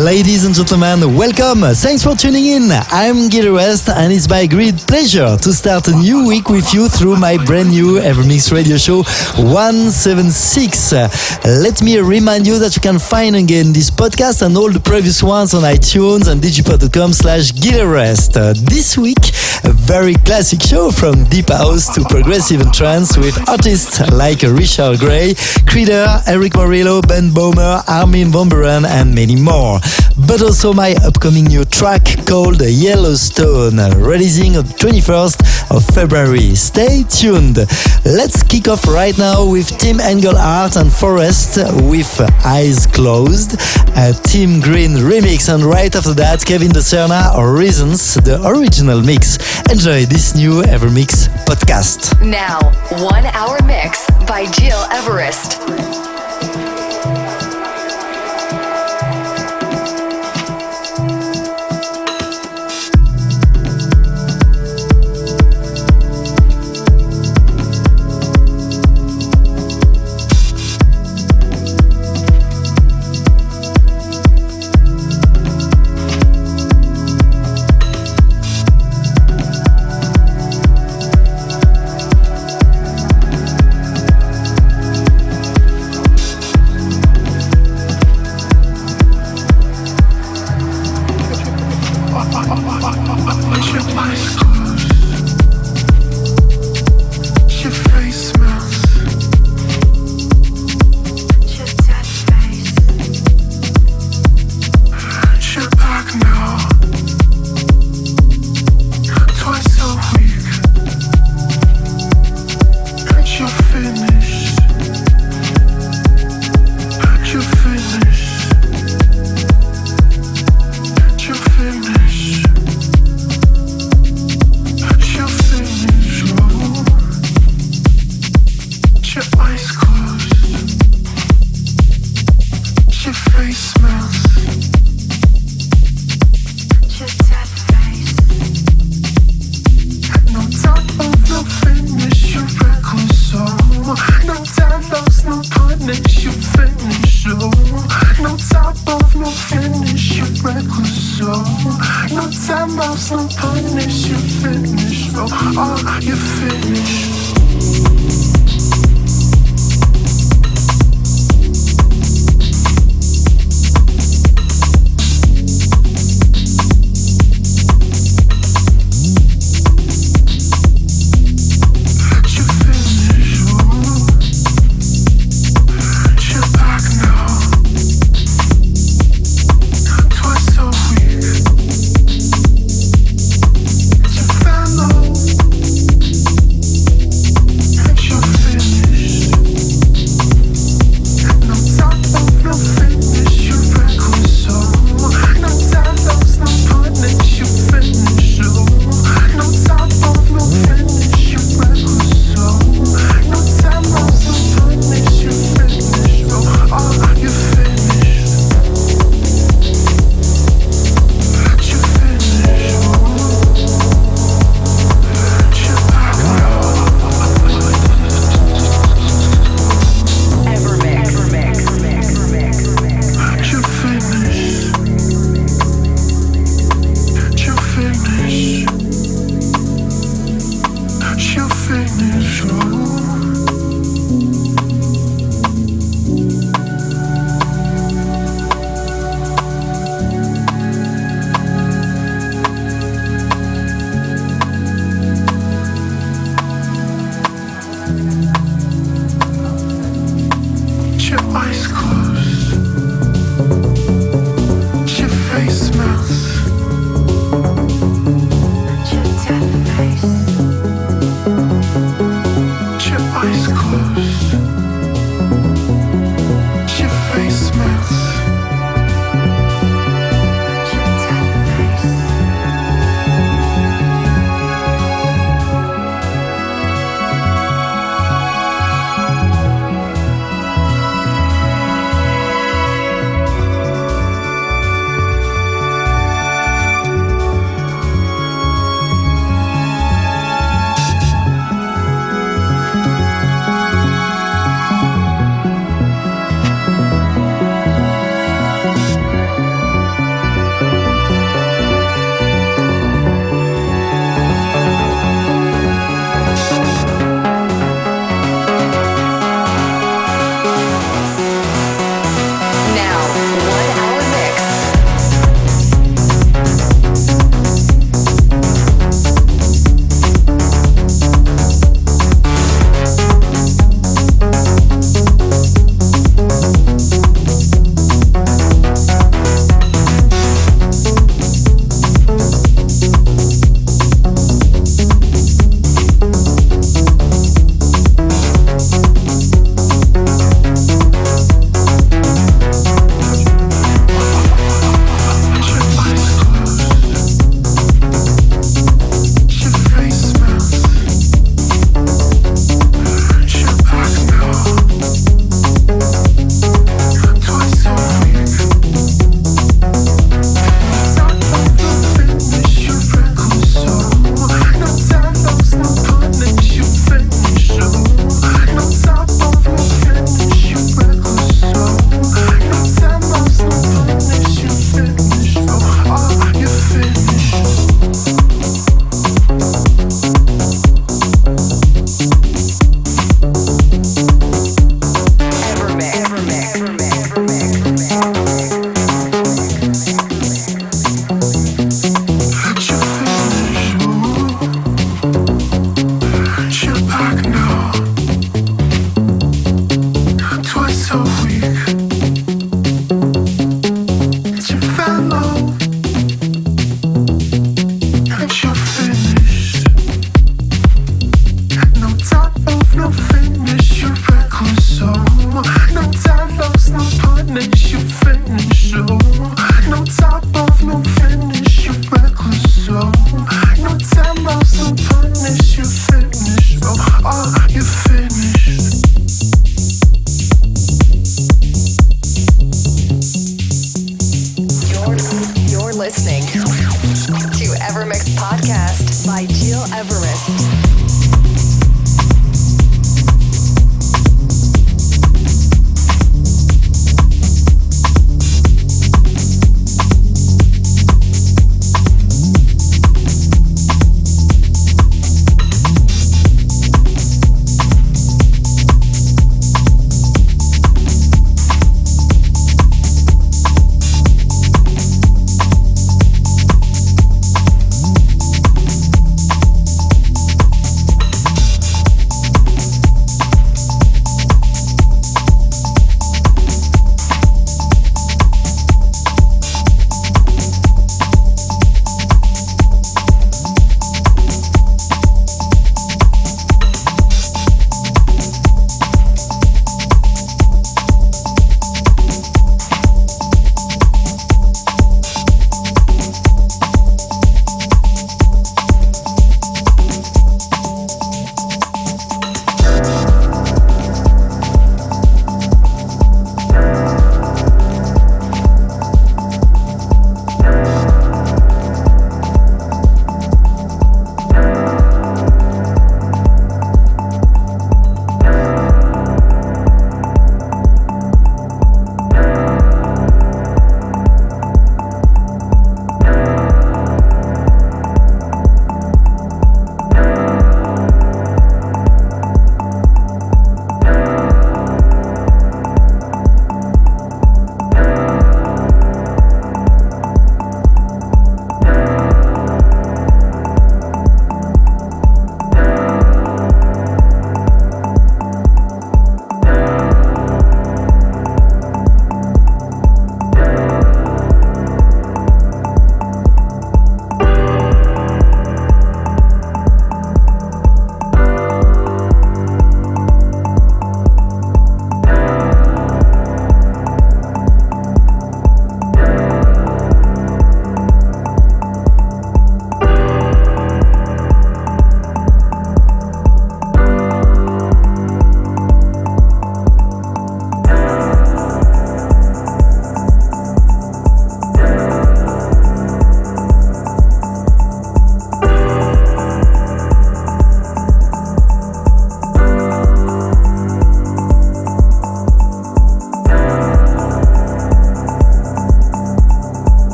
Ladies and gentlemen, welcome. Thanks for tuning in. I'm Gil Everest, and it's my great pleasure to start a new week with you through my brand new Evermix radio show 176. Let me remind you that you can find again this podcast and all the previous ones on iTunes and digipod.com slash Rest. Uh, this week, a very classic show from deep house to progressive and trance with artists like Richard Grey, Creeder, Erick Morillo, Ben Böhmer, Armin van Buuren, and many more but also my upcoming new track called Yellowstone, releasing on 21st of February. Stay tuned. Let's kick off right now with Tim Engelhardt and Forest with Eyes Closed, a Tim Green remix, and right after that, Kevin Di Serna Reasons, the original mix. Enjoy this new Evermix podcast. Now, one hour mix by Gil Everest.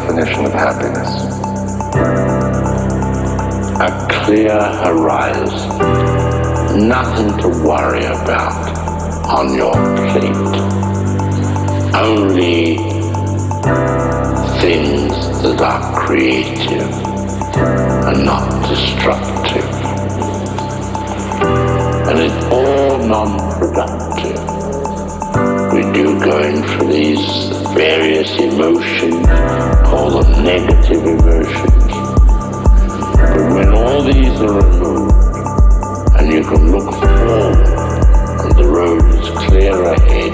Definition of happiness? A clear horizon. Nothing to worry about on your plate. Only things that are creative and not destructive. And it's all non-productive. We do go in for these various emotions, call them negative emotions. But when all these are removed, and you can look forward, and the road is clear ahead,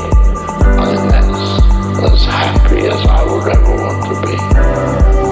I think that's as happy as I would ever want to be.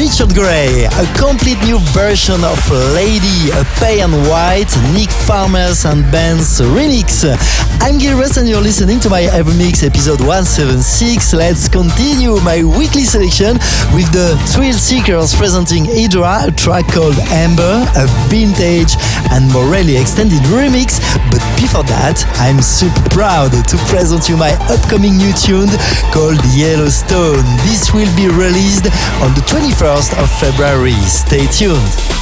Richard Grey, a complete new version of Lady, a pay and white, Nick Farmers and Ben's remix. I'm Gil and you're listening to my Evermix episode 176. Let's continue my weekly selection with the Thrill Seekers presenting Hydra, a track called Amber, a vintage and Morelli extended remix. But before that, I'm super proud to present you my upcoming new tune called Yellowstone. This will be released on the 21st of February. Stay tuned.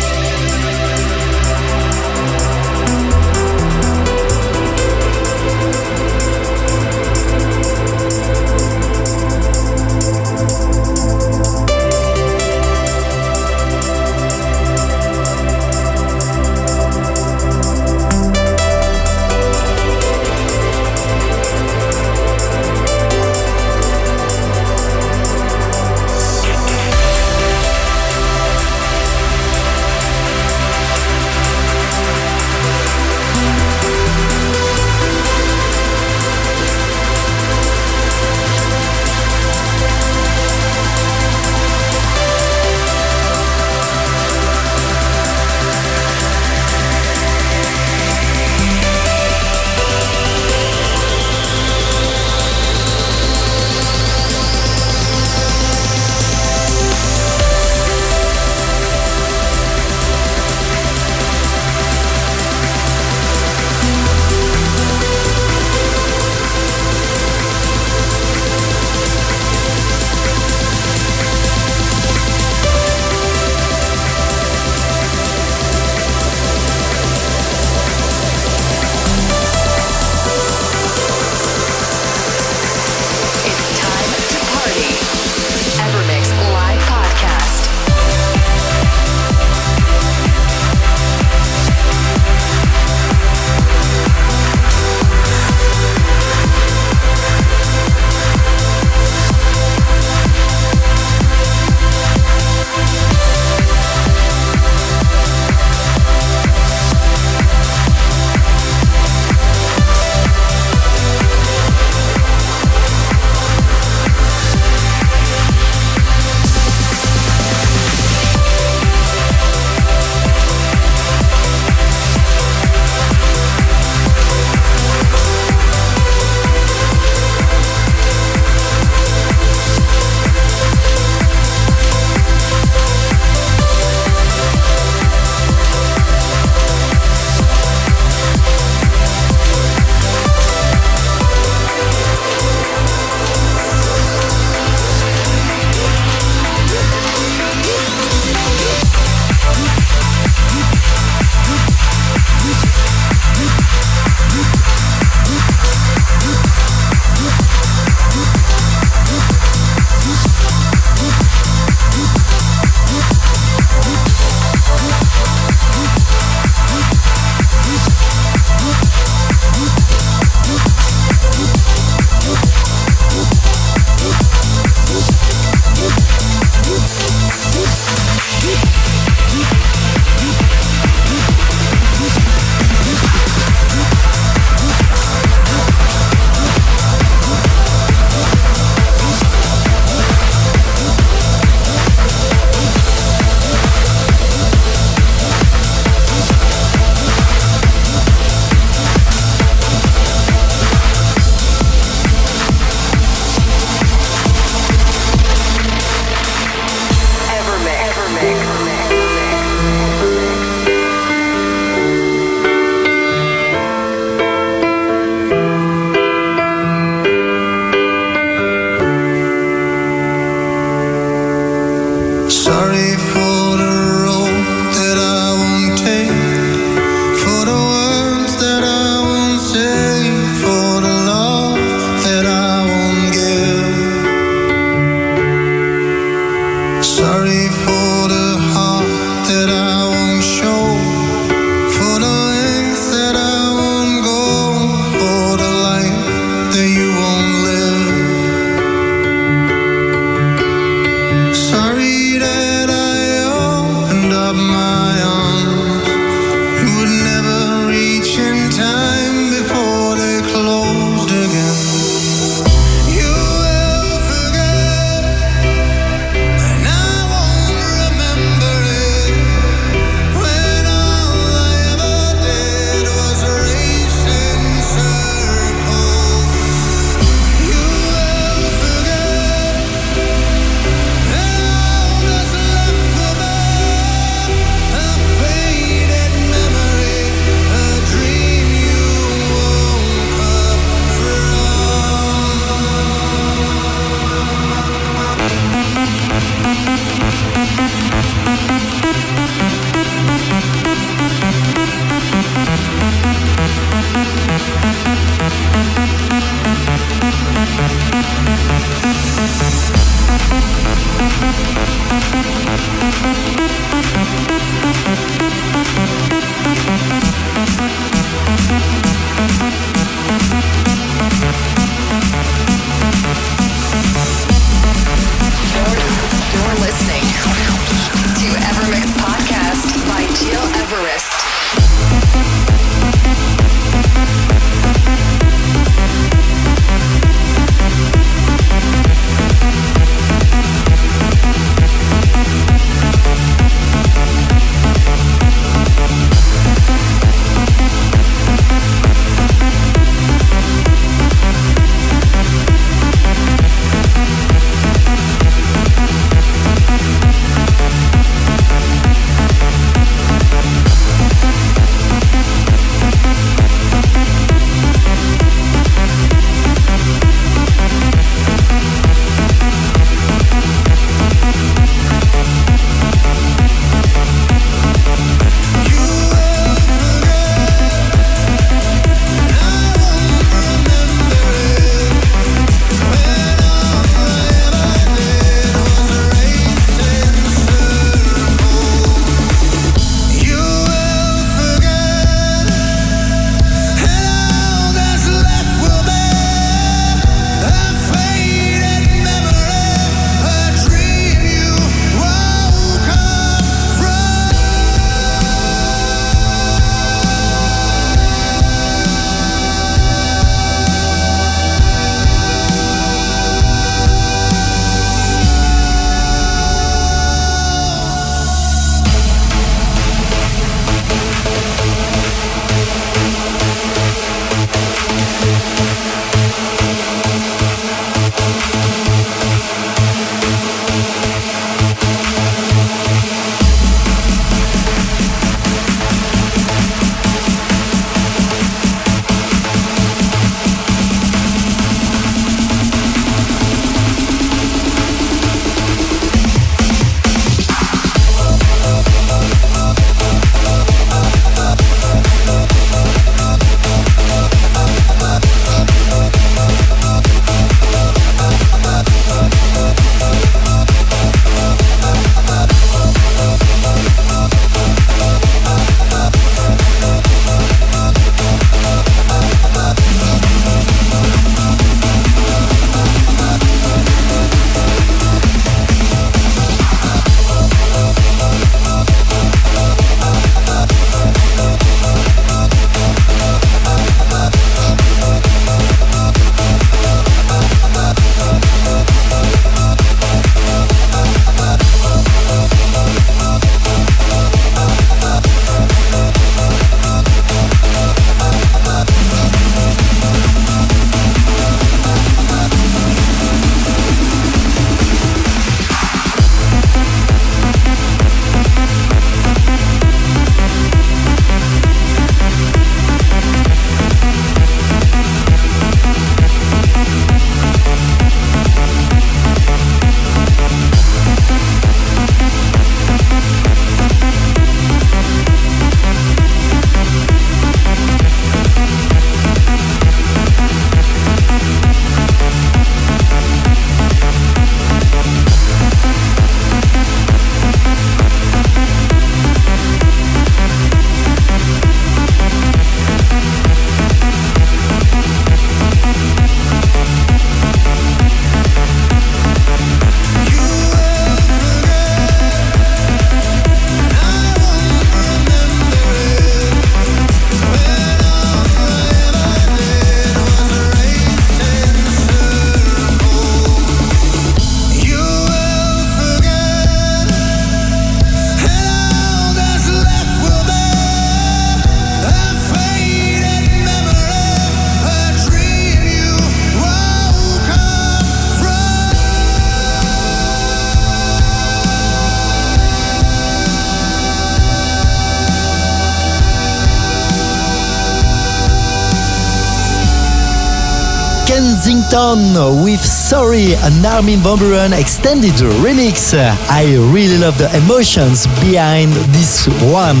With Sorry, an Armin van Buuren extended remix. I really love the emotions behind this one.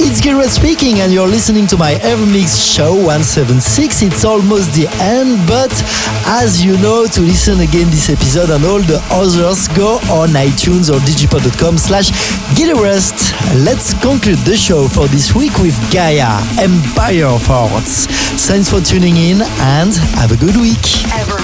It's Gil Everest speaking, and you're listening to my Evermix Show 176. It's almost the end, but as you know, to listen again this episode and all the others, go on iTunes or digipod.com slash gileverest. Let's conclude the show for this week with Gaia, Empire Hearts. Thanks for tuning in, and have a good week. Evermix.